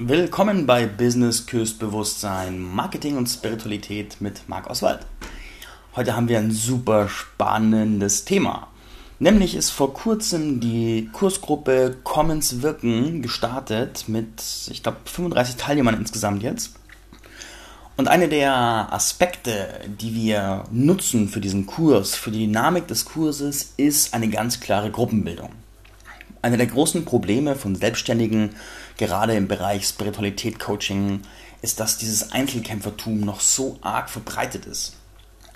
Willkommen bei Business Küst Bewusstsein, Marketing und Spiritualität mit Marc Oswald. Heute haben wir ein super spannendes Thema. Nämlich ist vor kurzem die Kursgruppe Commons Wirken gestartet mit, ich glaube, 35 Teilnehmern insgesamt jetzt. Und eine der Aspekte, die wir nutzen für diesen Kurs, für die Dynamik des Kurses, ist eine ganz klare Gruppenbildung. Eine der großen Probleme von Selbstständigen, gerade im Bereich Spiritualität, Coaching, ist, dass dieses Einzelkämpfertum noch so arg verbreitet ist.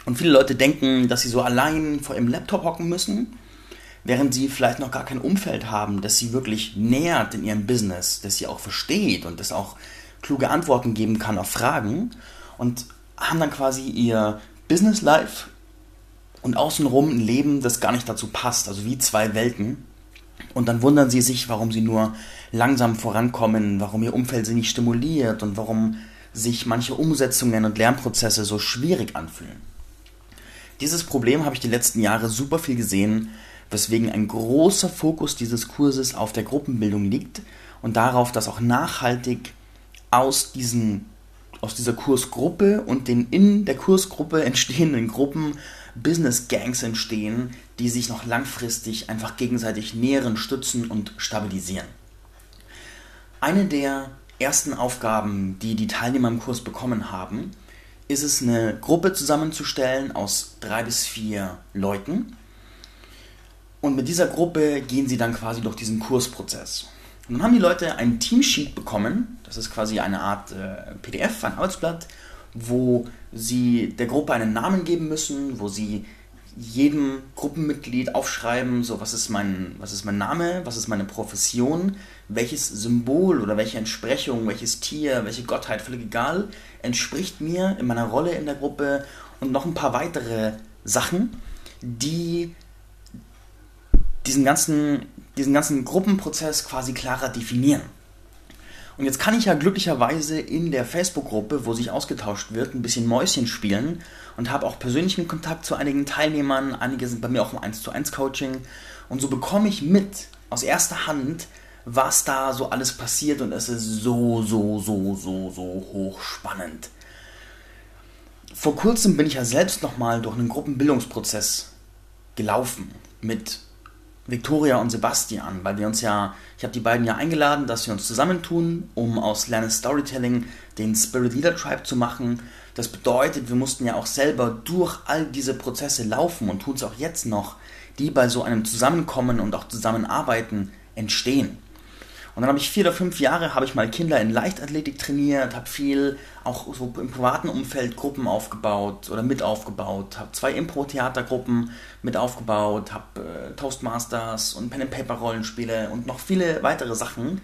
Und viele Leute denken, dass sie so allein vor ihrem Laptop hocken müssen, während sie vielleicht noch gar kein Umfeld haben, das sie wirklich nähert in ihrem Business, das sie auch versteht und das auch kluge Antworten geben kann auf Fragen und haben dann quasi ihr Business Life und außenrum ein Leben, das gar nicht dazu passt, also wie zwei Welten. Und dann wundern sie sich, warum sie nur langsam vorankommen, warum ihr Umfeld sie nicht stimuliert und warum sich manche Umsetzungen und Lernprozesse so schwierig anfühlen. Dieses Problem habe ich die letzten Jahre super viel gesehen, weswegen ein großer Fokus dieses Kurses auf der Gruppenbildung liegt und darauf, dass auch nachhaltig aus, diesen, aus dieser Kursgruppe und den in der Kursgruppe entstehenden Gruppen Business Gangs entstehen, die sich noch langfristig einfach gegenseitig nähren, stützen und stabilisieren. Eine der ersten Aufgaben, die die Teilnehmer im Kurs bekommen haben, ist es, eine Gruppe zusammenzustellen aus drei bis vier Leuten. Und mit dieser Gruppe gehen sie dann quasi durch diesen Kursprozess. Und dann haben die Leute ein Teamsheet bekommen, das ist quasi eine Art äh, PDF, ein Arbeitsblatt, wo sie der Gruppe einen Namen geben müssen, wo sie jedem Gruppenmitglied aufschreiben, so was ist mein, was ist mein Name, was ist meine Profession, welches Symbol oder welche Entsprechung, welches Tier, welche Gottheit, völlig egal, entspricht mir in meiner Rolle in der Gruppe und noch ein paar weitere Sachen, die diesen ganzen, diesen ganzen Gruppenprozess quasi klarer definieren. Und jetzt kann ich ja glücklicherweise in der Facebook-Gruppe, wo sich ausgetauscht wird, ein bisschen Mäuschen spielen und habe auch persönlichen Kontakt zu einigen Teilnehmern. Einige sind bei mir auch im 1 zu 1 Coaching. Und so bekomme ich mit aus erster Hand, was da so alles passiert und es ist so, so, so, so, so hochspannend. Vor kurzem bin ich ja selbst nochmal durch einen Gruppenbildungsprozess gelaufen mit Victoria und Sebastian, weil wir uns ja, ich habe die beiden ja eingeladen, dass wir uns zusammentun, um aus Lernes Storytelling den Spirit Leader Tribe zu machen. Das bedeutet, wir mussten ja auch selber durch all diese Prozesse laufen und tun es auch jetzt noch, die bei so einem Zusammenkommen und auch Zusammenarbeiten entstehen. Und dann habe ich vier oder fünf Jahre, habe ich mal Kinder in Leichtathletik trainiert, habe viel auch so im privaten Umfeld Gruppen aufgebaut oder mit aufgebaut, habe zwei Impro-Theatergruppen mit aufgebaut, habe äh, Toastmasters und Pen-and-Paper-Rollenspiele und noch viele weitere Sachen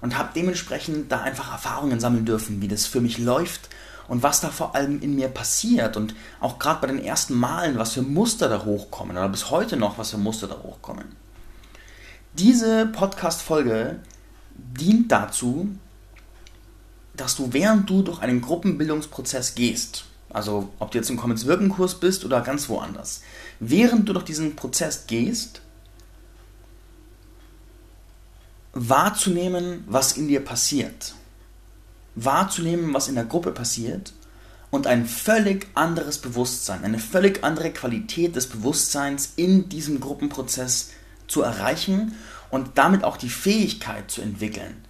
und habe dementsprechend da einfach Erfahrungen sammeln dürfen, wie das für mich läuft und was da vor allem in mir passiert und auch gerade bei den ersten Malen, was für Muster da hochkommen oder bis heute noch, was für Muster da hochkommen. Diese Podcast-Folge dient dazu, dass du während du durch einen Gruppenbildungsprozess gehst, also ob du jetzt im Commons Wirken Kurs bist oder ganz woanders, während du durch diesen Prozess gehst, wahrzunehmen, was in dir passiert, wahrzunehmen, was in der Gruppe passiert und ein völlig anderes Bewusstsein, eine völlig andere Qualität des Bewusstseins in diesem Gruppenprozess zu erreichen und damit auch die Fähigkeit zu entwickeln,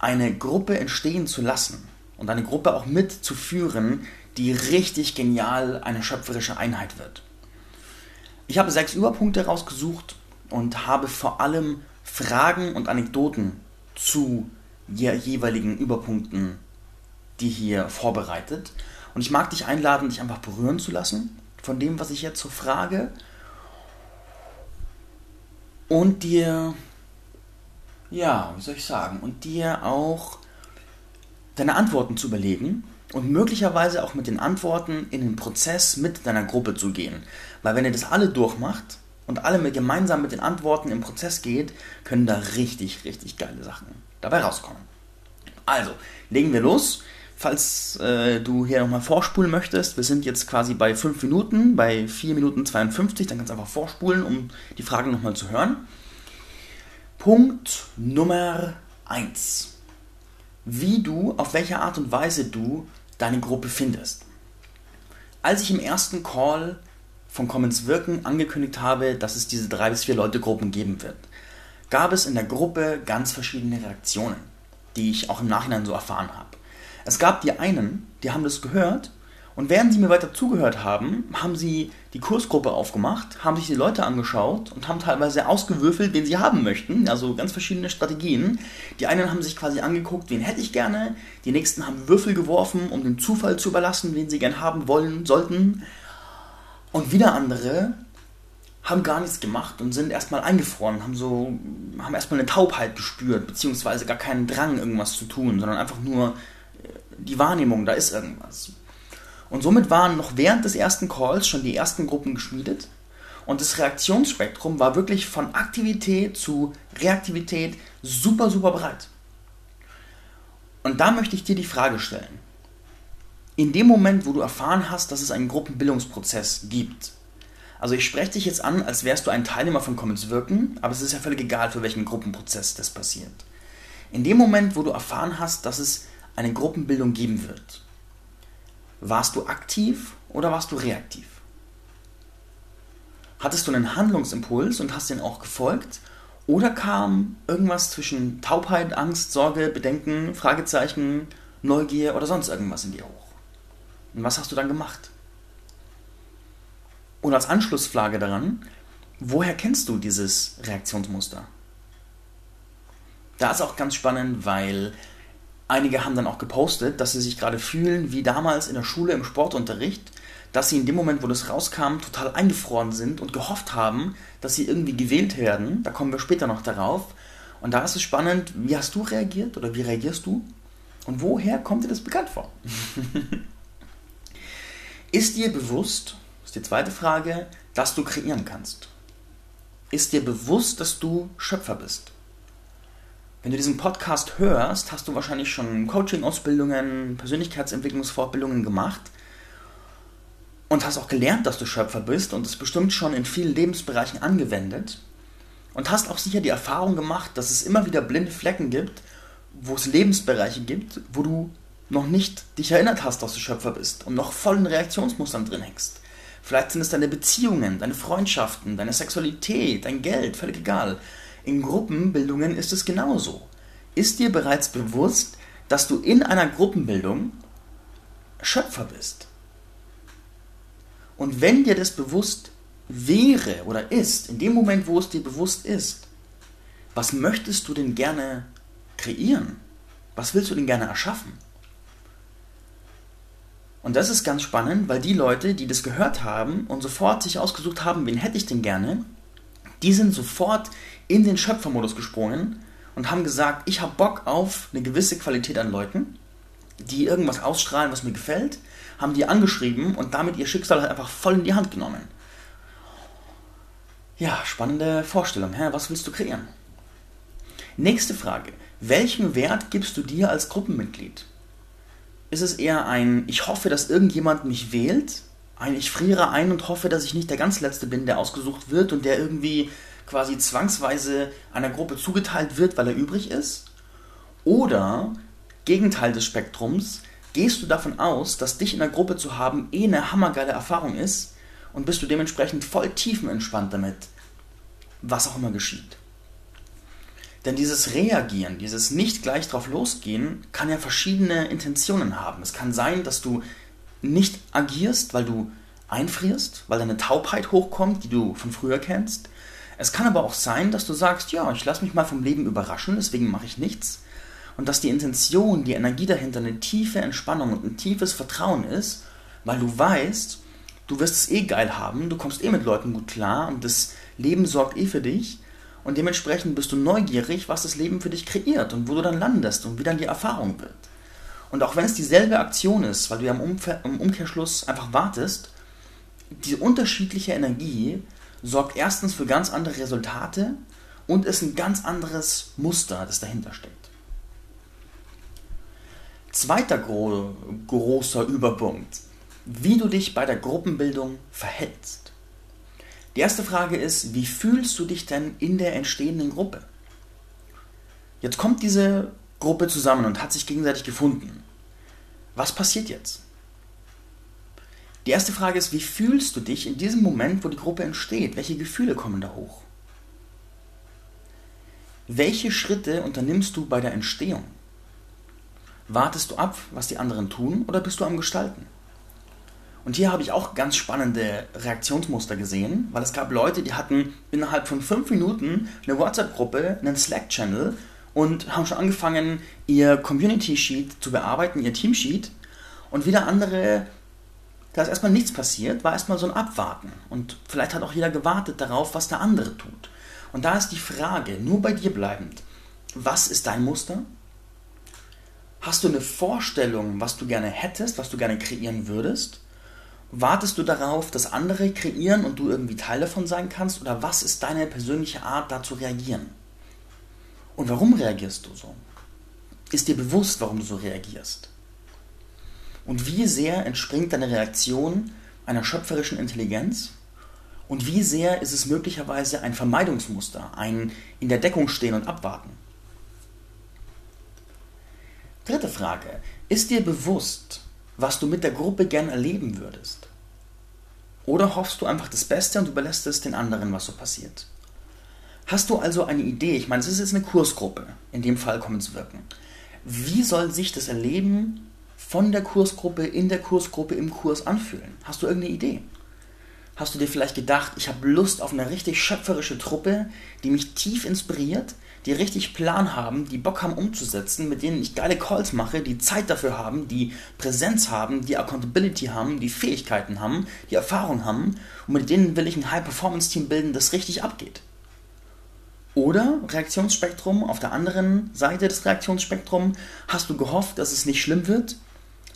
eine Gruppe entstehen zu lassen und eine Gruppe auch mitzuführen, die richtig genial eine schöpferische Einheit wird. Ich habe sechs Überpunkte rausgesucht und habe vor allem Fragen und Anekdoten zu jeweiligen Überpunkten, die hier vorbereitet. Und ich mag dich einladen, dich einfach berühren zu lassen von dem, was ich jetzt so frage. Und dir ja, wie soll ich sagen, und dir auch deine Antworten zu überlegen und möglicherweise auch mit den Antworten in den Prozess mit deiner Gruppe zu gehen. Weil wenn ihr das alle durchmacht und alle mit, gemeinsam mit den Antworten im Prozess geht, können da richtig, richtig geile Sachen dabei rauskommen. Also, legen wir los. Falls äh, du hier nochmal vorspulen möchtest, wir sind jetzt quasi bei 5 Minuten, bei 4 Minuten 52, dann kannst du einfach vorspulen, um die Fragen nochmal zu hören. Punkt Nummer 1. wie du, auf welche Art und Weise du deine Gruppe findest. Als ich im ersten Call von Commons Wirken angekündigt habe, dass es diese drei bis vier Leute Gruppen geben wird, gab es in der Gruppe ganz verschiedene Reaktionen, die ich auch im Nachhinein so erfahren habe. Es gab die einen, die haben das gehört und während sie mir weiter zugehört haben, haben sie die Kursgruppe aufgemacht, haben sich die Leute angeschaut und haben teilweise ausgewürfelt, wen sie haben möchten. Also ganz verschiedene Strategien. Die einen haben sich quasi angeguckt, wen hätte ich gerne. Die nächsten haben Würfel geworfen, um den Zufall zu überlassen, wen sie gern haben wollen sollten. Und wieder andere haben gar nichts gemacht und sind erstmal eingefroren, haben so, haben erstmal eine Taubheit gespürt, beziehungsweise gar keinen Drang, irgendwas zu tun, sondern einfach nur äh, die Wahrnehmung, da ist irgendwas. Und somit waren noch während des ersten Calls schon die ersten Gruppen geschmiedet. Und das Reaktionsspektrum war wirklich von Aktivität zu Reaktivität super, super breit. Und da möchte ich dir die Frage stellen. In dem Moment, wo du erfahren hast, dass es einen Gruppenbildungsprozess gibt, also ich spreche dich jetzt an, als wärst du ein Teilnehmer von Commons Wirken, aber es ist ja völlig egal, für welchen Gruppenprozess das passiert. In dem Moment, wo du erfahren hast, dass es eine Gruppenbildung geben wird, warst du aktiv oder warst du reaktiv? Hattest du einen Handlungsimpuls und hast den auch gefolgt? Oder kam irgendwas zwischen Taubheit, Angst, Sorge, Bedenken, Fragezeichen, Neugier oder sonst irgendwas in dir hoch? Und was hast du dann gemacht? Und als Anschlussfrage daran, woher kennst du dieses Reaktionsmuster? Da ist auch ganz spannend, weil Einige haben dann auch gepostet, dass sie sich gerade fühlen wie damals in der Schule im Sportunterricht, dass sie in dem Moment, wo das rauskam, total eingefroren sind und gehofft haben, dass sie irgendwie gewählt werden. Da kommen wir später noch darauf. Und da ist es spannend, wie hast du reagiert oder wie reagierst du? Und woher kommt dir das bekannt vor? ist dir bewusst, das ist die zweite Frage, dass du kreieren kannst? Ist dir bewusst, dass du Schöpfer bist? Wenn du diesen Podcast hörst, hast du wahrscheinlich schon Coaching-Ausbildungen, Persönlichkeitsentwicklungsfortbildungen gemacht und hast auch gelernt, dass du Schöpfer bist und es bestimmt schon in vielen Lebensbereichen angewendet und hast auch sicher die Erfahrung gemacht, dass es immer wieder blinde Flecken gibt, wo es Lebensbereiche gibt, wo du noch nicht dich erinnert hast, dass du Schöpfer bist und noch voll in Reaktionsmustern drin hängst. Vielleicht sind es deine Beziehungen, deine Freundschaften, deine Sexualität, dein Geld, völlig egal. In Gruppenbildungen ist es genauso. Ist dir bereits bewusst, dass du in einer Gruppenbildung Schöpfer bist? Und wenn dir das bewusst wäre oder ist, in dem Moment, wo es dir bewusst ist, was möchtest du denn gerne kreieren? Was willst du denn gerne erschaffen? Und das ist ganz spannend, weil die Leute, die das gehört haben und sofort sich ausgesucht haben, wen hätte ich denn gerne, die sind sofort in den Schöpfermodus gesprungen und haben gesagt, ich habe Bock auf eine gewisse Qualität an Leuten, die irgendwas ausstrahlen, was mir gefällt, haben die angeschrieben und damit ihr Schicksal halt einfach voll in die Hand genommen. Ja, spannende Vorstellung. Hä? Was willst du kreieren? Nächste Frage. Welchen Wert gibst du dir als Gruppenmitglied? Ist es eher ein, ich hoffe, dass irgendjemand mich wählt, ein, ich friere ein und hoffe, dass ich nicht der ganz Letzte bin, der ausgesucht wird und der irgendwie quasi zwangsweise einer Gruppe zugeteilt wird, weil er übrig ist? Oder, Gegenteil des Spektrums, gehst du davon aus, dass dich in der Gruppe zu haben eh eine hammergeile Erfahrung ist und bist du dementsprechend voll tiefenentspannt damit, was auch immer geschieht? Denn dieses Reagieren, dieses nicht gleich drauf losgehen, kann ja verschiedene Intentionen haben. Es kann sein, dass du nicht agierst, weil du einfrierst, weil deine Taubheit hochkommt, die du von früher kennst. Es kann aber auch sein, dass du sagst, ja, ich lasse mich mal vom Leben überraschen, deswegen mache ich nichts. Und dass die Intention, die Energie dahinter eine tiefe Entspannung und ein tiefes Vertrauen ist, weil du weißt, du wirst es eh geil haben, du kommst eh mit Leuten gut klar und das Leben sorgt eh für dich. Und dementsprechend bist du neugierig, was das Leben für dich kreiert und wo du dann landest und wie dann die Erfahrung wird. Und auch wenn es dieselbe Aktion ist, weil du ja im, Umkehr, im Umkehrschluss einfach wartest, diese unterschiedliche Energie sorgt erstens für ganz andere Resultate und ist ein ganz anderes Muster, das dahinter steckt. Zweiter gro großer Überpunkt, wie du dich bei der Gruppenbildung verhältst. Die erste Frage ist, wie fühlst du dich denn in der entstehenden Gruppe? Jetzt kommt diese Gruppe zusammen und hat sich gegenseitig gefunden. Was passiert jetzt? Die erste Frage ist, wie fühlst du dich in diesem Moment, wo die Gruppe entsteht? Welche Gefühle kommen da hoch? Welche Schritte unternimmst du bei der Entstehung? Wartest du ab, was die anderen tun, oder bist du am Gestalten? Und hier habe ich auch ganz spannende Reaktionsmuster gesehen, weil es gab Leute, die hatten innerhalb von fünf Minuten eine WhatsApp-Gruppe, einen Slack-Channel und haben schon angefangen, ihr Community-Sheet zu bearbeiten, ihr Team-Sheet. Und wieder andere da ist erstmal nichts passiert, war erstmal so ein Abwarten. Und vielleicht hat auch jeder gewartet darauf, was der andere tut. Und da ist die Frage, nur bei dir bleibend, was ist dein Muster? Hast du eine Vorstellung, was du gerne hättest, was du gerne kreieren würdest? Wartest du darauf, dass andere kreieren und du irgendwie Teil davon sein kannst? Oder was ist deine persönliche Art, da zu reagieren? Und warum reagierst du so? Ist dir bewusst, warum du so reagierst? Und wie sehr entspringt deine Reaktion einer schöpferischen Intelligenz? Und wie sehr ist es möglicherweise ein Vermeidungsmuster, ein in der Deckung stehen und abwarten? Dritte Frage. Ist dir bewusst, was du mit der Gruppe gern erleben würdest? Oder hoffst du einfach das Beste und überlässt es den anderen, was so passiert? Hast du also eine Idee? Ich meine, es ist jetzt eine Kursgruppe, in dem Fall kommen zu wirken. Wie soll sich das Erleben von der Kursgruppe in der Kursgruppe im Kurs anfühlen? Hast du irgendeine Idee? Hast du dir vielleicht gedacht, ich habe Lust auf eine richtig schöpferische Truppe, die mich tief inspiriert, die richtig Plan haben, die Bock haben umzusetzen, mit denen ich geile Calls mache, die Zeit dafür haben, die Präsenz haben, die Accountability haben, die Fähigkeiten haben, die Erfahrung haben und mit denen will ich ein High-Performance-Team bilden, das richtig abgeht. Oder Reaktionsspektrum, auf der anderen Seite des Reaktionsspektrums hast du gehofft, dass es nicht schlimm wird,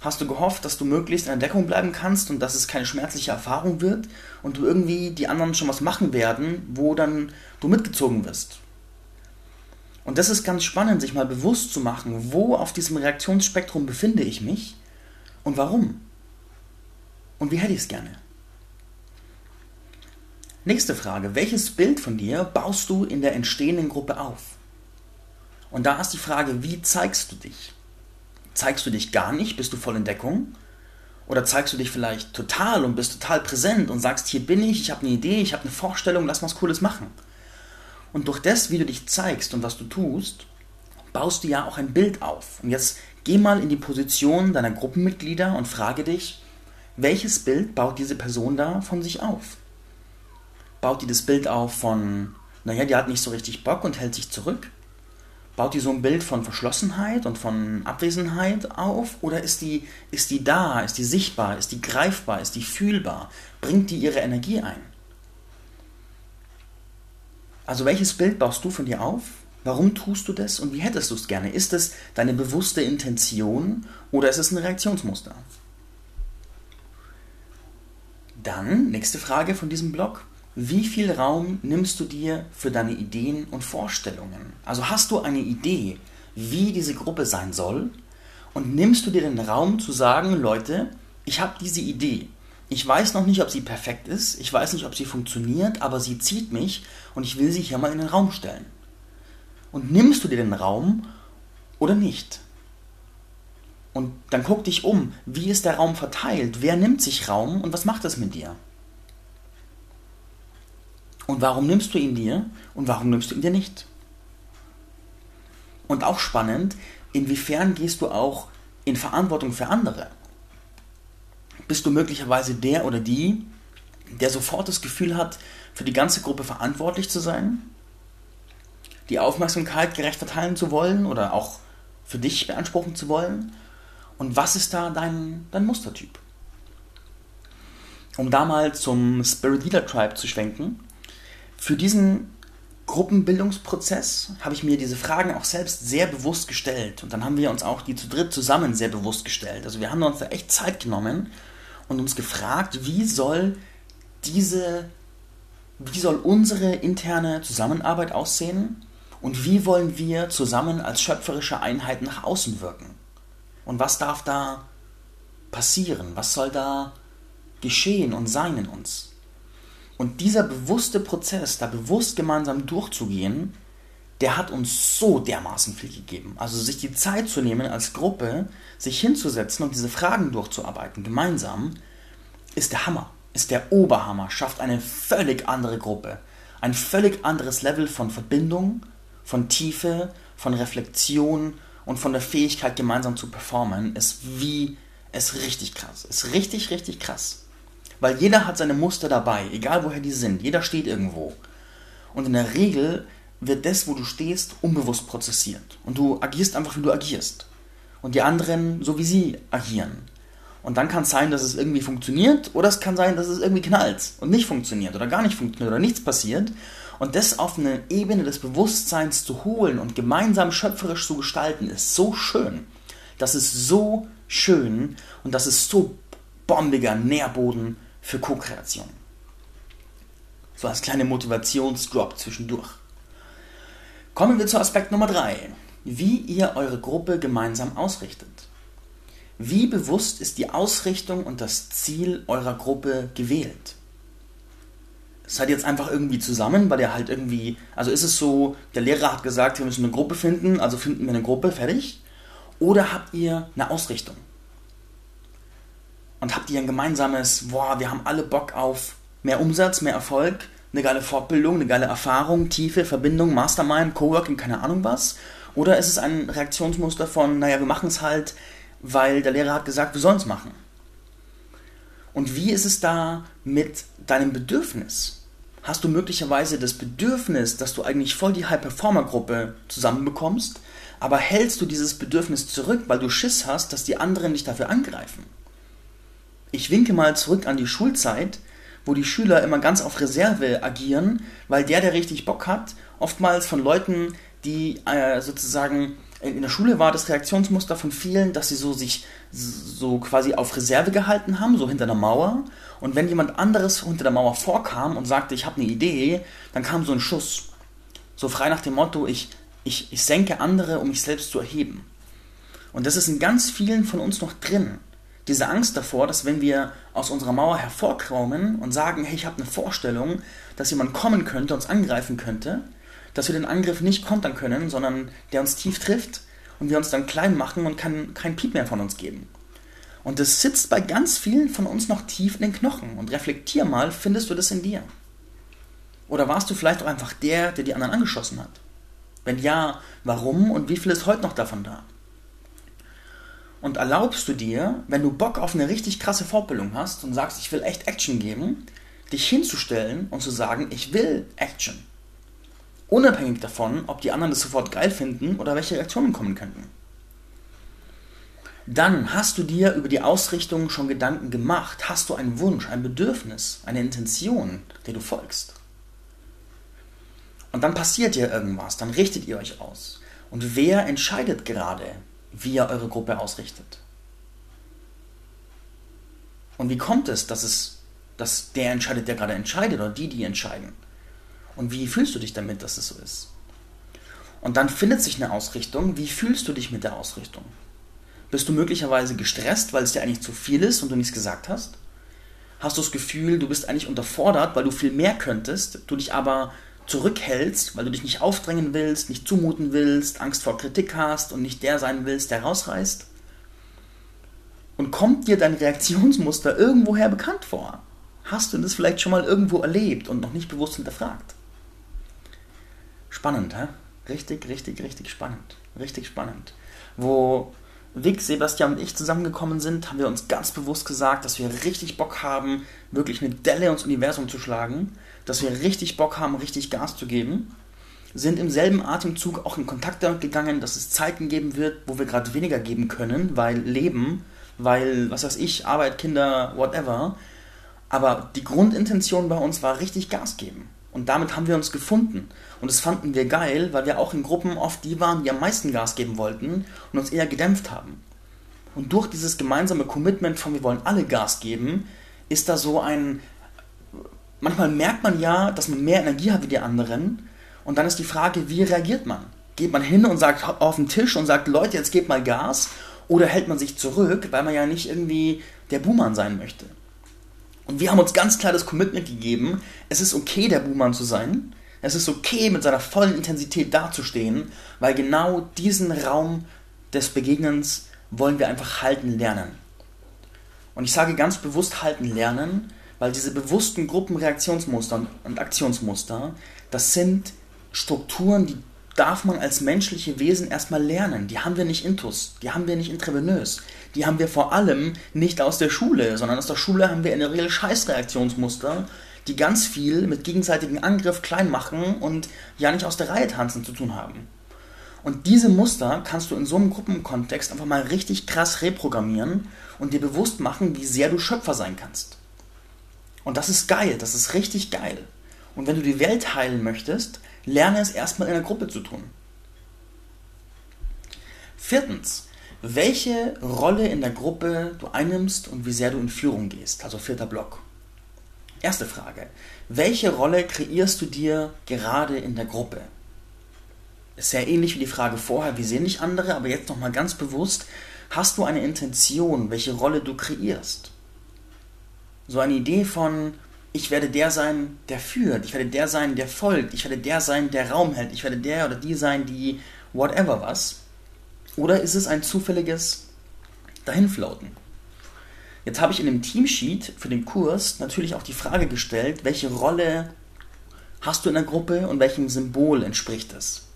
hast du gehofft, dass du möglichst in der Deckung bleiben kannst und dass es keine schmerzliche Erfahrung wird und du irgendwie die anderen schon was machen werden, wo dann du mitgezogen wirst. Und das ist ganz spannend, sich mal bewusst zu machen, wo auf diesem Reaktionsspektrum befinde ich mich und warum. Und wie hätte ich es gerne? Nächste Frage. Welches Bild von dir baust du in der entstehenden Gruppe auf? Und da ist die Frage, wie zeigst du dich? Zeigst du dich gar nicht? Bist du voll in Deckung? Oder zeigst du dich vielleicht total und bist total präsent und sagst, hier bin ich, ich habe eine Idee, ich habe eine Vorstellung, lass was Cooles machen. Und durch das, wie du dich zeigst und was du tust, baust du ja auch ein Bild auf. Und jetzt geh mal in die Position deiner Gruppenmitglieder und frage dich, welches Bild baut diese Person da von sich auf? Baut die das Bild auf von, naja, die hat nicht so richtig Bock und hält sich zurück? Baut die so ein Bild von Verschlossenheit und von Abwesenheit auf? Oder ist die, ist die da? Ist die sichtbar? Ist die greifbar? Ist die fühlbar? Bringt die ihre Energie ein? Also welches Bild baust du von dir auf? Warum tust du das und wie hättest du es gerne? Ist es deine bewusste Intention oder ist es ein Reaktionsmuster? Dann, nächste Frage von diesem Blog. Wie viel Raum nimmst du dir für deine Ideen und Vorstellungen? Also hast du eine Idee, wie diese Gruppe sein soll? Und nimmst du dir den Raum zu sagen, Leute, ich habe diese Idee. Ich weiß noch nicht, ob sie perfekt ist, ich weiß nicht, ob sie funktioniert, aber sie zieht mich und ich will sie hier mal in den Raum stellen. Und nimmst du dir den Raum oder nicht? Und dann guck dich um, wie ist der Raum verteilt? Wer nimmt sich Raum und was macht das mit dir? Und warum nimmst du ihn dir und warum nimmst du ihn dir nicht? Und auch spannend, inwiefern gehst du auch in Verantwortung für andere? Bist du möglicherweise der oder die, der sofort das Gefühl hat, für die ganze Gruppe verantwortlich zu sein? Die Aufmerksamkeit gerecht verteilen zu wollen oder auch für dich beanspruchen zu wollen? Und was ist da dein, dein Mustertyp? Um da mal zum Spirit Leader Tribe zu schwenken, für diesen Gruppenbildungsprozess habe ich mir diese Fragen auch selbst sehr bewusst gestellt. Und dann haben wir uns auch die zu dritt zusammen sehr bewusst gestellt. Also wir haben uns da echt Zeit genommen und uns gefragt, wie soll diese, wie soll unsere interne Zusammenarbeit aussehen und wie wollen wir zusammen als schöpferische Einheit nach außen wirken? Und was darf da passieren? Was soll da geschehen und sein in uns? Und dieser bewusste Prozess, da bewusst gemeinsam durchzugehen, der hat uns so dermaßen viel gegeben. Also sich die Zeit zu nehmen als Gruppe, sich hinzusetzen und diese Fragen durchzuarbeiten, gemeinsam, ist der Hammer, ist der Oberhammer, schafft eine völlig andere Gruppe, ein völlig anderes Level von Verbindung, von Tiefe, von Reflexion und von der Fähigkeit, gemeinsam zu performen, ist wie, ist richtig krass, ist richtig, richtig krass. Weil jeder hat seine Muster dabei, egal woher die sind, jeder steht irgendwo. Und in der Regel wird das, wo du stehst, unbewusst prozessiert. Und du agierst einfach, wie du agierst. Und die anderen, so wie sie agieren. Und dann kann es sein, dass es irgendwie funktioniert, oder es kann sein, dass es irgendwie knallt und nicht funktioniert oder gar nicht funktioniert oder nichts passiert. Und das auf eine Ebene des Bewusstseins zu holen und gemeinsam schöpferisch zu gestalten, ist so schön. Das ist so schön und das ist so bombiger Nährboden für Co-Kreation. So als kleine Motivationsdrop zwischendurch. Kommen wir zu Aspekt Nummer 3. Wie ihr eure Gruppe gemeinsam ausrichtet. Wie bewusst ist die Ausrichtung und das Ziel eurer Gruppe gewählt? Seid ihr jetzt einfach irgendwie zusammen, weil ihr halt irgendwie, also ist es so, der Lehrer hat gesagt, wir müssen eine Gruppe finden, also finden wir eine Gruppe, fertig? Oder habt ihr eine Ausrichtung? Und habt ihr ein gemeinsames, boah, wir haben alle Bock auf mehr Umsatz, mehr Erfolg, eine geile Fortbildung, eine geile Erfahrung, tiefe Verbindung, Mastermind, Coworking, keine Ahnung was? Oder ist es ein Reaktionsmuster von, naja, wir machen es halt, weil der Lehrer hat gesagt, wir sollen es machen? Und wie ist es da mit deinem Bedürfnis? Hast du möglicherweise das Bedürfnis, dass du eigentlich voll die High-Performer-Gruppe zusammenbekommst, aber hältst du dieses Bedürfnis zurück, weil du Schiss hast, dass die anderen dich dafür angreifen? Ich winke mal zurück an die Schulzeit, wo die Schüler immer ganz auf Reserve agieren, weil der, der richtig Bock hat, oftmals von Leuten, die äh, sozusagen in der Schule war das Reaktionsmuster von vielen, dass sie so sich so quasi auf Reserve gehalten haben, so hinter der Mauer. Und wenn jemand anderes hinter der Mauer vorkam und sagte, ich habe eine Idee, dann kam so ein Schuss. So frei nach dem Motto, ich, ich, ich senke andere, um mich selbst zu erheben. Und das ist in ganz vielen von uns noch drin diese Angst davor, dass wenn wir aus unserer Mauer hervorkraumen und sagen, hey, ich habe eine Vorstellung, dass jemand kommen könnte, uns angreifen könnte, dass wir den Angriff nicht kontern können, sondern der uns tief trifft und wir uns dann klein machen und kann kein Piep mehr von uns geben. Und das sitzt bei ganz vielen von uns noch tief in den Knochen. Und reflektier mal, findest du das in dir? Oder warst du vielleicht auch einfach der, der die anderen angeschossen hat? Wenn ja, warum und wie viel ist heute noch davon da? Und erlaubst du dir, wenn du Bock auf eine richtig krasse Fortbildung hast und sagst, ich will echt Action geben, dich hinzustellen und zu sagen, ich will Action. Unabhängig davon, ob die anderen das sofort geil finden oder welche Reaktionen kommen könnten. Dann hast du dir über die Ausrichtung schon Gedanken gemacht, hast du einen Wunsch, ein Bedürfnis, eine Intention, der du folgst. Und dann passiert dir irgendwas, dann richtet ihr euch aus. Und wer entscheidet gerade, wie ihr eure Gruppe ausrichtet. Und wie kommt es, dass es, dass der entscheidet, der gerade entscheidet, oder die, die entscheiden? Und wie fühlst du dich damit, dass es so ist? Und dann findet sich eine Ausrichtung. Wie fühlst du dich mit der Ausrichtung? Bist du möglicherweise gestresst, weil es dir eigentlich zu viel ist und du nichts gesagt hast? Hast du das Gefühl, du bist eigentlich unterfordert, weil du viel mehr könntest, du dich aber zurückhältst, weil du dich nicht aufdrängen willst, nicht zumuten willst, Angst vor Kritik hast und nicht der sein willst, der rausreißt? Und kommt dir dein Reaktionsmuster irgendwoher bekannt vor? Hast du das vielleicht schon mal irgendwo erlebt und noch nicht bewusst hinterfragt? Spannend, hä? Richtig, richtig, richtig spannend. Richtig spannend. Wo Vic, Sebastian und ich zusammengekommen sind, haben wir uns ganz bewusst gesagt, dass wir richtig Bock haben, wirklich eine Delle ins Universum zu schlagen dass wir richtig Bock haben, richtig Gas zu geben. Sind im selben Atemzug auch in Kontakt damit gegangen, dass es Zeiten geben wird, wo wir gerade weniger geben können, weil Leben, weil, was weiß ich, Arbeit, Kinder, whatever. Aber die Grundintention bei uns war richtig Gas geben. Und damit haben wir uns gefunden. Und das fanden wir geil, weil wir auch in Gruppen oft die waren, die am meisten Gas geben wollten und uns eher gedämpft haben. Und durch dieses gemeinsame Commitment von wir wollen alle Gas geben, ist da so ein, manchmal merkt man ja, dass man mehr Energie hat wie die anderen. Und dann ist die Frage, wie reagiert man? Geht man hin und sagt auf den Tisch und sagt, Leute, jetzt gebt mal Gas? Oder hält man sich zurück, weil man ja nicht irgendwie der Buhmann sein möchte? Und wir haben uns ganz klar das Commitment gegeben, es ist okay, der Buhmann zu sein. Es ist okay, mit seiner vollen Intensität dazustehen, weil genau diesen Raum des Begegnens wollen wir einfach halten lernen. Und ich sage ganz bewusst halten lernen, weil diese bewussten Gruppenreaktionsmuster und Aktionsmuster, das sind Strukturen, die darf man als menschliche Wesen erstmal lernen. Die haben wir nicht intus, die haben wir nicht intravenös. Die haben wir vor allem nicht aus der Schule, sondern aus der Schule haben wir in der Regel Scheißreaktionsmuster, die ganz viel mit gegenseitigen Angriff klein machen und ja nicht aus der Reihe tanzen zu tun haben. Und diese Muster kannst du in so einem Gruppenkontext einfach mal richtig krass reprogrammieren und dir bewusst machen, wie sehr du Schöpfer sein kannst. Und das ist geil, das ist richtig geil. Und wenn du die Welt heilen möchtest, lerne es erstmal in der Gruppe zu tun. Viertens, welche Rolle in der Gruppe du einnimmst und wie sehr du in Führung gehst. Also vierter Block. Erste Frage. Welche Rolle kreierst du dir gerade in der Gruppe? Ist sehr ähnlich wie die Frage vorher, wie sehen dich andere, aber jetzt nochmal ganz bewusst, hast du eine Intention, welche Rolle du kreierst? So eine Idee von, ich werde der sein, der führt, ich werde der sein, der folgt, ich werde der sein, der Raum hält, ich werde der oder die sein, die whatever was. Oder ist es ein zufälliges Dahinflauten? Jetzt habe ich in dem Teamsheet für den Kurs natürlich auch die Frage gestellt, welche Rolle hast du in der Gruppe und welchem Symbol entspricht es?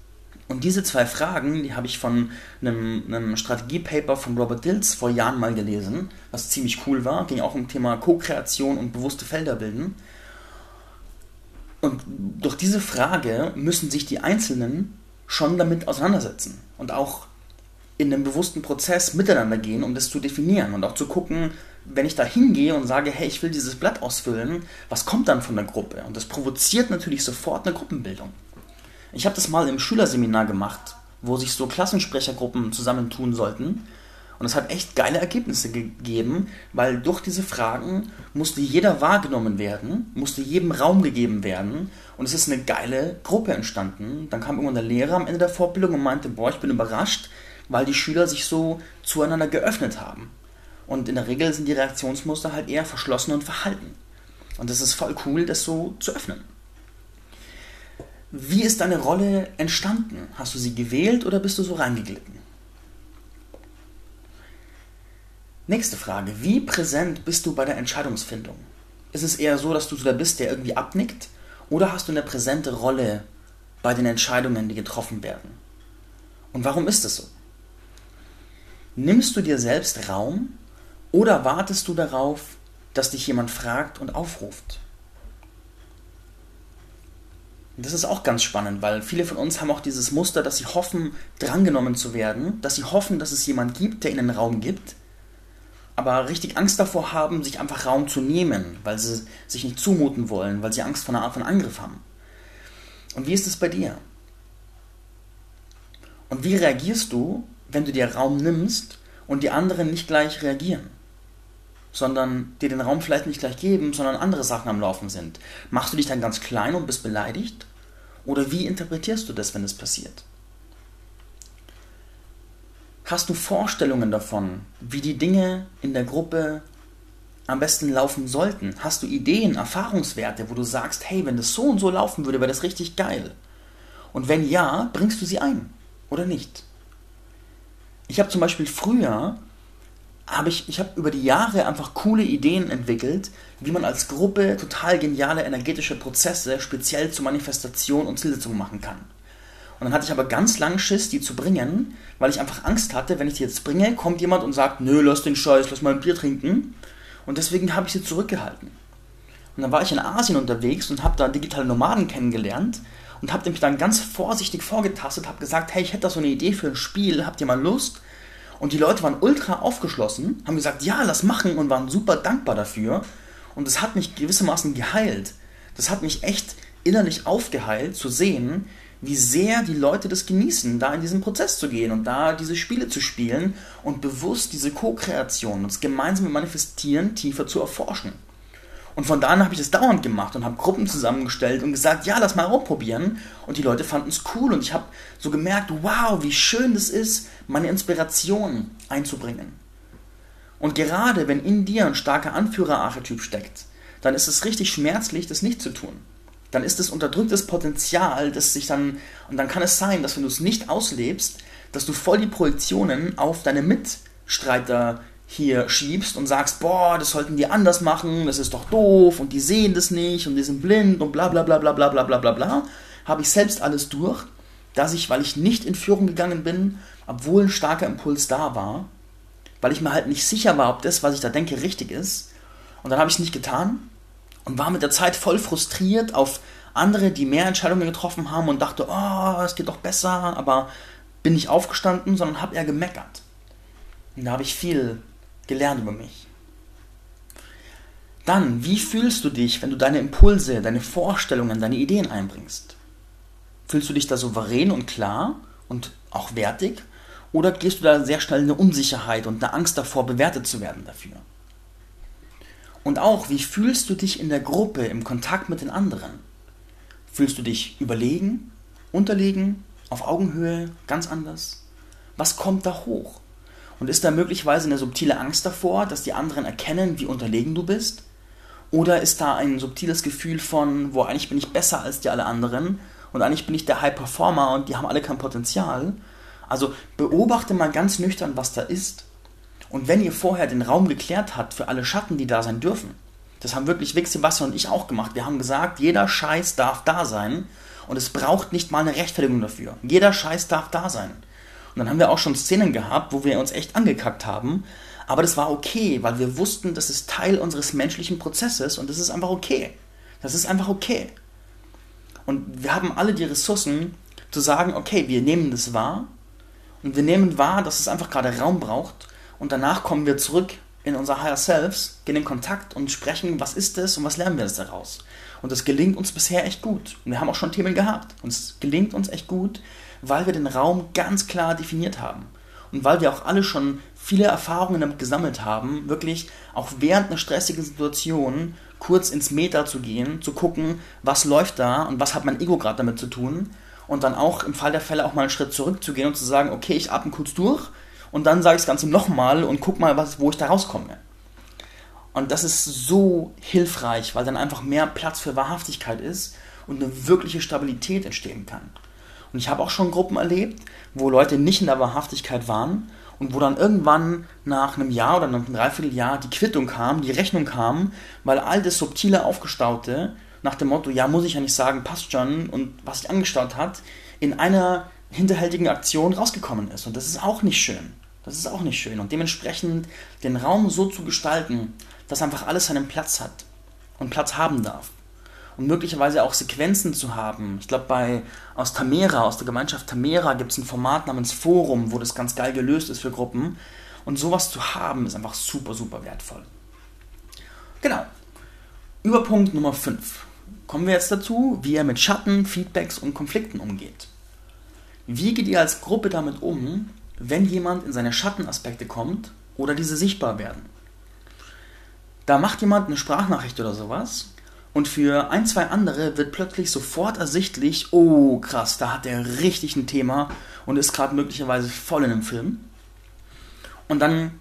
Und diese zwei Fragen, die habe ich von einem, einem Strategiepaper von Robert Dills vor Jahren mal gelesen, was ziemlich cool war. Ging auch um Thema Co-Kreation und bewusste Felder bilden. Und durch diese Frage müssen sich die Einzelnen schon damit auseinandersetzen und auch in einem bewussten Prozess miteinander gehen, um das zu definieren und auch zu gucken, wenn ich da hingehe und sage, hey, ich will dieses Blatt ausfüllen, was kommt dann von der Gruppe? Und das provoziert natürlich sofort eine Gruppenbildung. Ich habe das mal im Schülerseminar gemacht, wo sich so Klassensprechergruppen zusammentun sollten. Und es hat echt geile Ergebnisse gegeben, weil durch diese Fragen musste jeder wahrgenommen werden, musste jedem Raum gegeben werden und es ist eine geile Gruppe entstanden. Dann kam irgendwann der Lehrer am Ende der Fortbildung und meinte, boah, ich bin überrascht, weil die Schüler sich so zueinander geöffnet haben. Und in der Regel sind die Reaktionsmuster halt eher verschlossen und verhalten. Und das ist voll cool, das so zu öffnen. Wie ist deine Rolle entstanden? Hast du sie gewählt oder bist du so reingeglitten? Nächste Frage. Wie präsent bist du bei der Entscheidungsfindung? Ist es eher so, dass du so der bist, der irgendwie abnickt? Oder hast du eine präsente Rolle bei den Entscheidungen, die getroffen werden? Und warum ist es so? Nimmst du dir selbst Raum oder wartest du darauf, dass dich jemand fragt und aufruft? Das ist auch ganz spannend, weil viele von uns haben auch dieses Muster, dass sie hoffen, drangenommen zu werden, dass sie hoffen, dass es jemand gibt, der ihnen Raum gibt, aber richtig Angst davor haben, sich einfach Raum zu nehmen, weil sie sich nicht zumuten wollen, weil sie Angst vor einer Art von Angriff haben. Und wie ist es bei dir? Und wie reagierst du, wenn du dir Raum nimmst und die anderen nicht gleich reagieren? Sondern dir den Raum vielleicht nicht gleich geben, sondern andere Sachen am Laufen sind. Machst du dich dann ganz klein und bist beleidigt? Oder wie interpretierst du das, wenn es passiert? Hast du Vorstellungen davon, wie die Dinge in der Gruppe am besten laufen sollten? Hast du Ideen, Erfahrungswerte, wo du sagst, hey, wenn das so und so laufen würde, wäre das richtig geil? Und wenn ja, bringst du sie ein oder nicht? Ich habe zum Beispiel früher habe ich, ich habe über die Jahre einfach coole Ideen entwickelt, wie man als Gruppe total geniale energetische Prozesse speziell zur Manifestation und Zielsetzung machen kann. Und dann hatte ich aber ganz lang Schiss, die zu bringen, weil ich einfach Angst hatte, wenn ich die jetzt bringe, kommt jemand und sagt, nö, lass den Scheiß, lass mal ein Bier trinken. Und deswegen habe ich sie zurückgehalten. Und dann war ich in Asien unterwegs und habe da digitale Nomaden kennengelernt und habe mich dann ganz vorsichtig vorgetastet, habe gesagt, hey, ich hätte da so eine Idee für ein Spiel, habt ihr mal Lust? Und die Leute waren ultra aufgeschlossen, haben gesagt, ja, lass machen und waren super dankbar dafür. Und das hat mich gewissermaßen geheilt. Das hat mich echt innerlich aufgeheilt zu sehen, wie sehr die Leute das genießen, da in diesen Prozess zu gehen und da diese Spiele zu spielen und bewusst diese Co-Kreation und das gemeinsame Manifestieren tiefer zu erforschen. Und von da an habe ich das dauernd gemacht und habe Gruppen zusammengestellt und gesagt, ja, lass mal ausprobieren. Und die Leute fanden es cool und ich habe so gemerkt, wow, wie schön es ist, meine Inspiration einzubringen. Und gerade wenn in dir ein starker Anführerarchetyp steckt, dann ist es richtig schmerzlich, das nicht zu tun. dann ist es unterdrücktes Potenzial, das sich dann, und dann kann es sein, dass wenn du es nicht auslebst, dass du voll die Projektionen auf deine Mitstreiter hier schiebst und sagst, boah, das sollten die anders machen, das ist doch doof und die sehen das nicht und die sind blind und bla bla bla bla bla bla bla bla bla, habe ich selbst alles durch, dass ich, weil ich nicht in Führung gegangen bin, obwohl ein starker Impuls da war, weil ich mir halt nicht sicher war, ob das, was ich da denke, richtig ist. Und dann habe ich es nicht getan und war mit der Zeit voll frustriert auf andere, die mehr Entscheidungen getroffen haben und dachte, oh, es geht doch besser, aber bin nicht aufgestanden, sondern habe eher gemeckert. Und da habe ich viel gelernt über mich. Dann, wie fühlst du dich, wenn du deine Impulse, deine Vorstellungen, deine Ideen einbringst? Fühlst du dich da souverän und klar und auch wertig? Oder gehst du da sehr schnell in eine Unsicherheit und eine Angst davor, bewertet zu werden dafür? Und auch, wie fühlst du dich in der Gruppe, im Kontakt mit den anderen? Fühlst du dich überlegen, unterlegen, auf Augenhöhe, ganz anders? Was kommt da hoch? Und ist da möglicherweise eine subtile Angst davor, dass die anderen erkennen, wie unterlegen du bist? Oder ist da ein subtiles Gefühl von, wo eigentlich bin ich besser als die alle anderen und eigentlich bin ich der High Performer und die haben alle kein Potenzial? Also beobachte mal ganz nüchtern, was da ist. Und wenn ihr vorher den Raum geklärt habt für alle Schatten, die da sein dürfen, das haben wirklich Vic, Sebastian und ich auch gemacht. Wir haben gesagt, jeder Scheiß darf da sein und es braucht nicht mal eine Rechtfertigung dafür. Jeder Scheiß darf da sein. Und dann haben wir auch schon Szenen gehabt, wo wir uns echt angekackt haben. Aber das war okay, weil wir wussten, das ist Teil unseres menschlichen Prozesses und das ist einfach okay. Das ist einfach okay. Und wir haben alle die Ressourcen zu sagen, okay, wir nehmen das wahr und wir nehmen wahr, dass es einfach gerade Raum braucht und danach kommen wir zurück in unser Higher Selves, gehen in Kontakt und sprechen, was ist es und was lernen wir daraus. Und das gelingt uns bisher echt gut. Und wir haben auch schon Themen gehabt. Und es gelingt uns echt gut, weil wir den Raum ganz klar definiert haben. Und weil wir auch alle schon viele Erfahrungen damit gesammelt haben, wirklich auch während einer stressigen Situation kurz ins Meta zu gehen, zu gucken, was läuft da und was hat mein Ego gerade damit zu tun und dann auch im Fall der Fälle auch mal einen Schritt zurückzugehen und zu sagen, okay, ich atme kurz durch und dann sage ich das Ganze nochmal und guck mal, was, wo ich da rauskomme. Und das ist so hilfreich, weil dann einfach mehr Platz für Wahrhaftigkeit ist und eine wirkliche Stabilität entstehen kann. Und ich habe auch schon Gruppen erlebt, wo Leute nicht in der Wahrhaftigkeit waren und wo dann irgendwann nach einem Jahr oder nach einem Dreivierteljahr die Quittung kam, die Rechnung kam, weil all das subtile Aufgestaute nach dem Motto, ja, muss ich ja nicht sagen, passt schon und was sich angestaut hat, in einer hinterhältigen Aktion rausgekommen ist. Und das ist auch nicht schön. Das ist auch nicht schön. Und dementsprechend den Raum so zu gestalten, dass einfach alles seinen Platz hat und Platz haben darf. Und möglicherweise auch Sequenzen zu haben. Ich glaube, bei aus Tamera, aus der Gemeinschaft Tamera, gibt es ein Format namens Forum, wo das ganz geil gelöst ist für Gruppen. Und sowas zu haben, ist einfach super, super wertvoll. Genau. Überpunkt Nummer 5 kommen wir jetzt dazu, wie er mit Schatten, Feedbacks und Konflikten umgeht. Wie geht ihr als Gruppe damit um, wenn jemand in seine Schattenaspekte kommt oder diese sichtbar werden? Da macht jemand eine Sprachnachricht oder sowas und für ein, zwei andere wird plötzlich sofort ersichtlich, oh krass, da hat der richtig ein Thema und ist gerade möglicherweise voll in einem Film. Und dann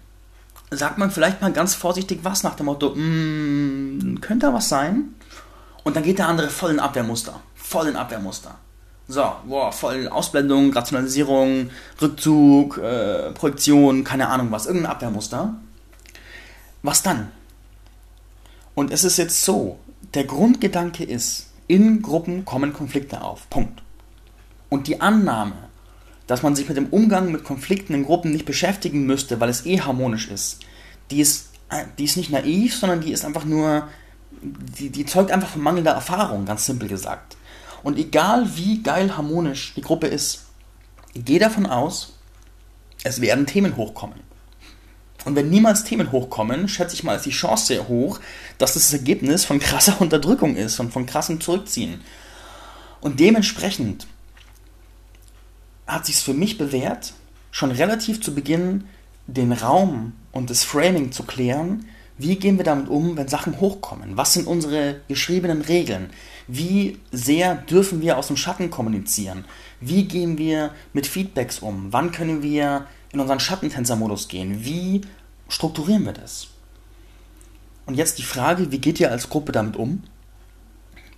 sagt man vielleicht mal ganz vorsichtig was nach dem Motto, mm, könnte da was sein? Und dann geht der andere voll in Abwehrmuster. Voll in Abwehrmuster. So, boah, voll Ausblendung, Rationalisierung, Rückzug, äh, Projektion, keine Ahnung was, irgendein Abwehrmuster. Was dann? Und es ist jetzt so, der Grundgedanke ist, in Gruppen kommen Konflikte auf. Punkt. Und die Annahme, dass man sich mit dem Umgang mit Konflikten in Gruppen nicht beschäftigen müsste, weil es eh harmonisch ist, die ist, äh, die ist nicht naiv, sondern die ist einfach nur die, die zeugt einfach von mangelnder Erfahrung, ganz simpel gesagt. Und egal wie geil harmonisch die Gruppe ist, geh davon aus, es werden Themen hochkommen. Und wenn niemals Themen hochkommen, schätze ich mal, ist die Chance sehr hoch, dass das, das Ergebnis von krasser Unterdrückung ist und von krassem Zurückziehen. Und dementsprechend hat sich es für mich bewährt, schon relativ zu Beginn den Raum und das Framing zu klären, wie gehen wir damit um, wenn Sachen hochkommen? Was sind unsere geschriebenen Regeln? Wie sehr dürfen wir aus dem Schatten kommunizieren? Wie gehen wir mit Feedbacks um? Wann können wir in unseren Schattentänzermodus gehen? Wie strukturieren wir das? Und jetzt die Frage, wie geht ihr als Gruppe damit um?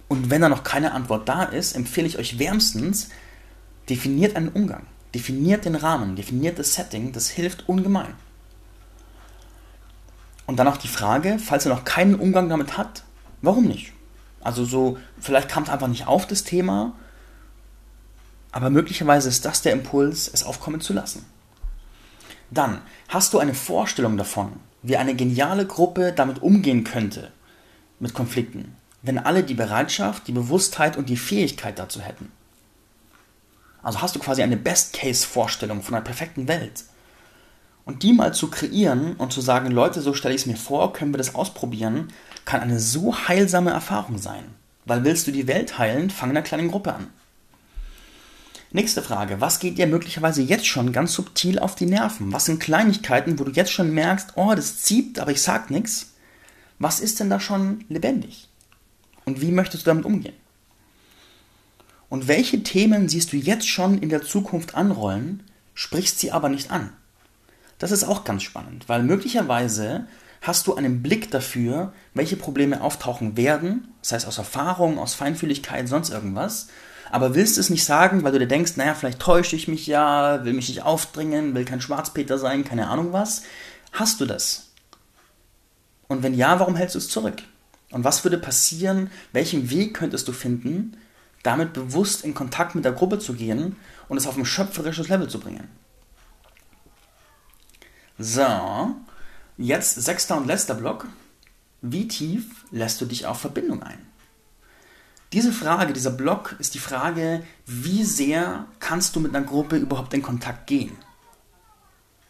Und wenn da noch keine Antwort da ist, empfehle ich euch wärmstens, definiert einen Umgang, definiert den Rahmen, definiert das Setting, das hilft ungemein. Und dann auch die Frage, falls ihr noch keinen Umgang damit habt, warum nicht? Also so, vielleicht kam es einfach nicht auf das Thema, aber möglicherweise ist das der Impuls, es aufkommen zu lassen. Dann hast du eine Vorstellung davon, wie eine geniale Gruppe damit umgehen könnte, mit Konflikten, wenn alle die Bereitschaft, die Bewusstheit und die Fähigkeit dazu hätten. Also hast du quasi eine Best-Case-Vorstellung von einer perfekten Welt. Und die mal zu kreieren und zu sagen, Leute, so stelle ich es mir vor, können wir das ausprobieren, kann eine so heilsame Erfahrung sein. Weil willst du die Welt heilen, fang in einer kleinen Gruppe an. Nächste Frage. Was geht dir möglicherweise jetzt schon ganz subtil auf die Nerven? Was sind Kleinigkeiten, wo du jetzt schon merkst, oh, das zieht, aber ich sag nichts? Was ist denn da schon lebendig? Und wie möchtest du damit umgehen? Und welche Themen siehst du jetzt schon in der Zukunft anrollen, sprichst sie aber nicht an? Das ist auch ganz spannend, weil möglicherweise hast du einen Blick dafür, welche Probleme auftauchen werden, das heißt aus Erfahrung, aus Feinfühligkeit, sonst irgendwas, aber willst es nicht sagen, weil du dir denkst, naja, vielleicht täusche ich mich ja, will mich nicht aufdringen, will kein Schwarzpeter sein, keine Ahnung was. Hast du das? Und wenn ja, warum hältst du es zurück? Und was würde passieren, welchen Weg könntest du finden, damit bewusst in Kontakt mit der Gruppe zu gehen und es auf ein schöpferisches Level zu bringen? So, jetzt sechster und letzter Block. Wie tief lässt du dich auf Verbindung ein? Diese Frage, dieser Block ist die Frage, wie sehr kannst du mit einer Gruppe überhaupt in Kontakt gehen?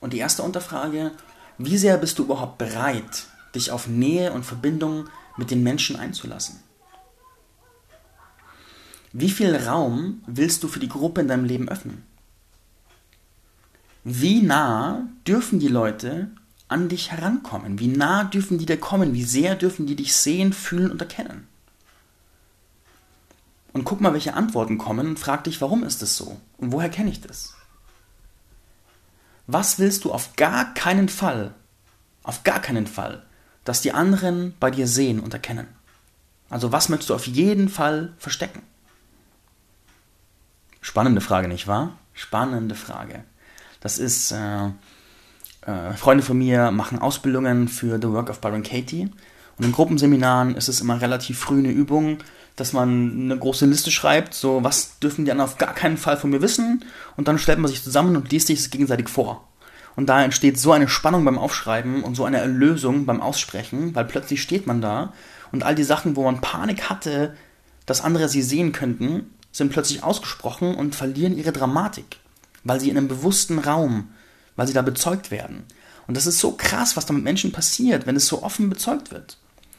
Und die erste Unterfrage, wie sehr bist du überhaupt bereit, dich auf Nähe und Verbindung mit den Menschen einzulassen? Wie viel Raum willst du für die Gruppe in deinem Leben öffnen? Wie nah dürfen die Leute an dich herankommen? Wie nah dürfen die dir kommen? Wie sehr dürfen die dich sehen, fühlen und erkennen? Und guck mal, welche Antworten kommen und frag dich, warum ist es so? Und woher kenne ich das? Was willst du auf gar keinen Fall, auf gar keinen Fall, dass die anderen bei dir sehen und erkennen? Also was möchtest du auf jeden Fall verstecken? Spannende Frage, nicht wahr? Spannende Frage. Das ist, äh, äh, Freunde von mir machen Ausbildungen für The Work of Byron Katie. Und in Gruppenseminaren ist es immer relativ früh eine Übung, dass man eine große Liste schreibt, so was dürfen die anderen auf gar keinen Fall von mir wissen und dann stellt man sich zusammen und liest sich das gegenseitig vor. Und da entsteht so eine Spannung beim Aufschreiben und so eine Erlösung beim Aussprechen, weil plötzlich steht man da und all die Sachen, wo man Panik hatte, dass andere sie sehen könnten, sind plötzlich ausgesprochen und verlieren ihre Dramatik, weil sie in einem bewussten Raum, weil sie da bezeugt werden. Und das ist so krass, was da mit Menschen passiert, wenn es so offen bezeugt wird.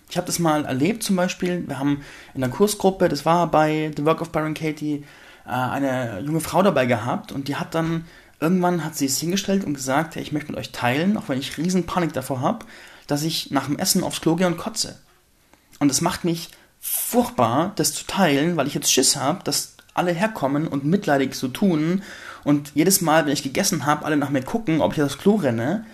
Ich habe das mal erlebt zum Beispiel. Wir haben in der Kursgruppe, das war bei The Work of Byron Katie, äh, eine junge Frau dabei gehabt und die hat dann irgendwann hat sie es hingestellt und gesagt, hey, ich möchte mit euch teilen, auch wenn ich riesen Panik davor habe, dass ich nach dem Essen aufs Klo gehe und kotze. Und es macht mich furchtbar, das zu teilen, weil ich jetzt Schiss habe, dass alle herkommen und mitleidig so tun und jedes Mal, wenn ich gegessen habe, alle nach mir gucken, ob ich aufs Klo renne.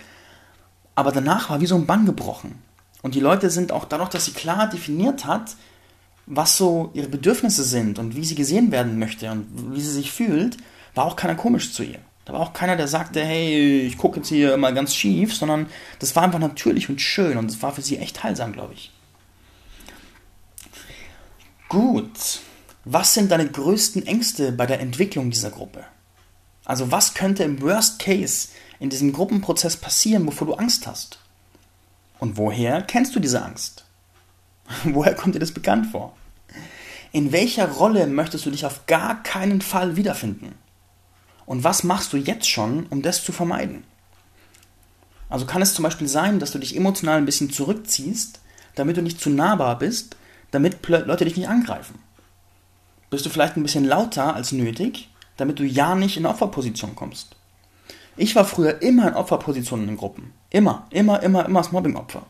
Aber danach war wie so ein Bann gebrochen. Und die Leute sind auch dadurch, dass sie klar definiert hat, was so ihre Bedürfnisse sind und wie sie gesehen werden möchte und wie sie sich fühlt, war auch keiner komisch zu ihr. Da war auch keiner, der sagte, hey, ich gucke jetzt hier mal ganz schief, sondern das war einfach natürlich und schön und es war für sie echt heilsam, glaube ich. Gut. Was sind deine größten Ängste bei der Entwicklung dieser Gruppe? Also was könnte im Worst Case in diesem Gruppenprozess passieren, wovor du Angst hast? Und woher kennst du diese Angst? woher kommt dir das bekannt vor? In welcher Rolle möchtest du dich auf gar keinen Fall wiederfinden? Und was machst du jetzt schon, um das zu vermeiden? Also kann es zum Beispiel sein, dass du dich emotional ein bisschen zurückziehst, damit du nicht zu nahbar bist, damit Leute dich nicht angreifen. Bist du vielleicht ein bisschen lauter als nötig, damit du ja nicht in Opferposition kommst. Ich war früher immer in Opferpositionen in Gruppen. Immer, immer, immer, immer das Mobbing-Opfer.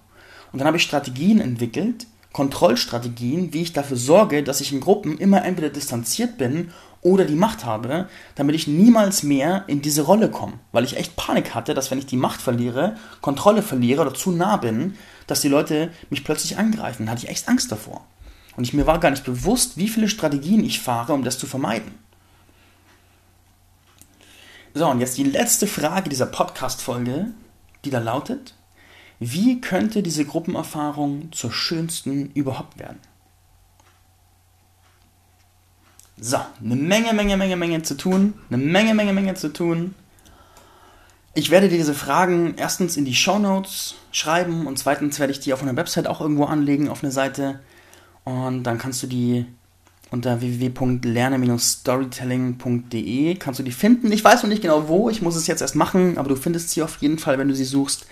Und dann habe ich Strategien entwickelt, Kontrollstrategien, wie ich dafür sorge, dass ich in Gruppen immer entweder distanziert bin oder die Macht habe, damit ich niemals mehr in diese Rolle komme. Weil ich echt Panik hatte, dass wenn ich die Macht verliere, Kontrolle verliere oder zu nah bin, dass die Leute mich plötzlich angreifen. Da hatte ich echt Angst davor. Und ich, mir war gar nicht bewusst, wie viele Strategien ich fahre, um das zu vermeiden. So, und jetzt die letzte Frage dieser Podcast-Folge, die da lautet: Wie könnte diese Gruppenerfahrung zur schönsten überhaupt werden? So, eine Menge, Menge, Menge, Menge zu tun. Eine Menge, Menge, Menge zu tun. Ich werde dir diese Fragen erstens in die Show Notes schreiben und zweitens werde ich die auf einer Website auch irgendwo anlegen, auf eine Seite. Und dann kannst du die unter www.lerne-storytelling.de kannst du die finden. Ich weiß noch nicht genau wo, ich muss es jetzt erst machen, aber du findest sie auf jeden Fall, wenn du sie suchst.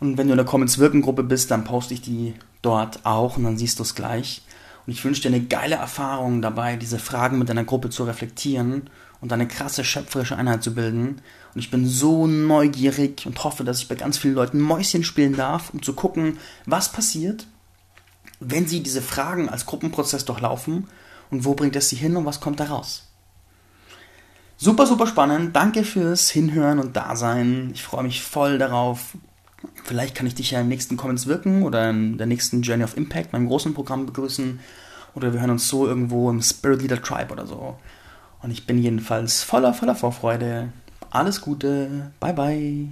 Und wenn du in der Comments Wirken Gruppe bist, dann poste ich die dort auch und dann siehst du es gleich. Und ich wünsche dir eine geile Erfahrung dabei, diese Fragen mit deiner Gruppe zu reflektieren und eine krasse schöpferische Einheit zu bilden. Und ich bin so neugierig und hoffe, dass ich bei ganz vielen Leuten Mäuschen spielen darf, um zu gucken, was passiert, wenn sie diese Fragen als Gruppenprozess durchlaufen und wo bringt es sie hin und was kommt da raus. Super, super spannend. Danke fürs Hinhören und Dasein. Ich freue mich voll darauf. Vielleicht kann ich dich ja im nächsten Comments wirken oder in der nächsten Journey of Impact, meinem großen Programm begrüßen. Oder wir hören uns so irgendwo im Spirit Leader Tribe oder so. Und ich bin jedenfalls voller, voller Vorfreude. Alles Gute. Bye, bye.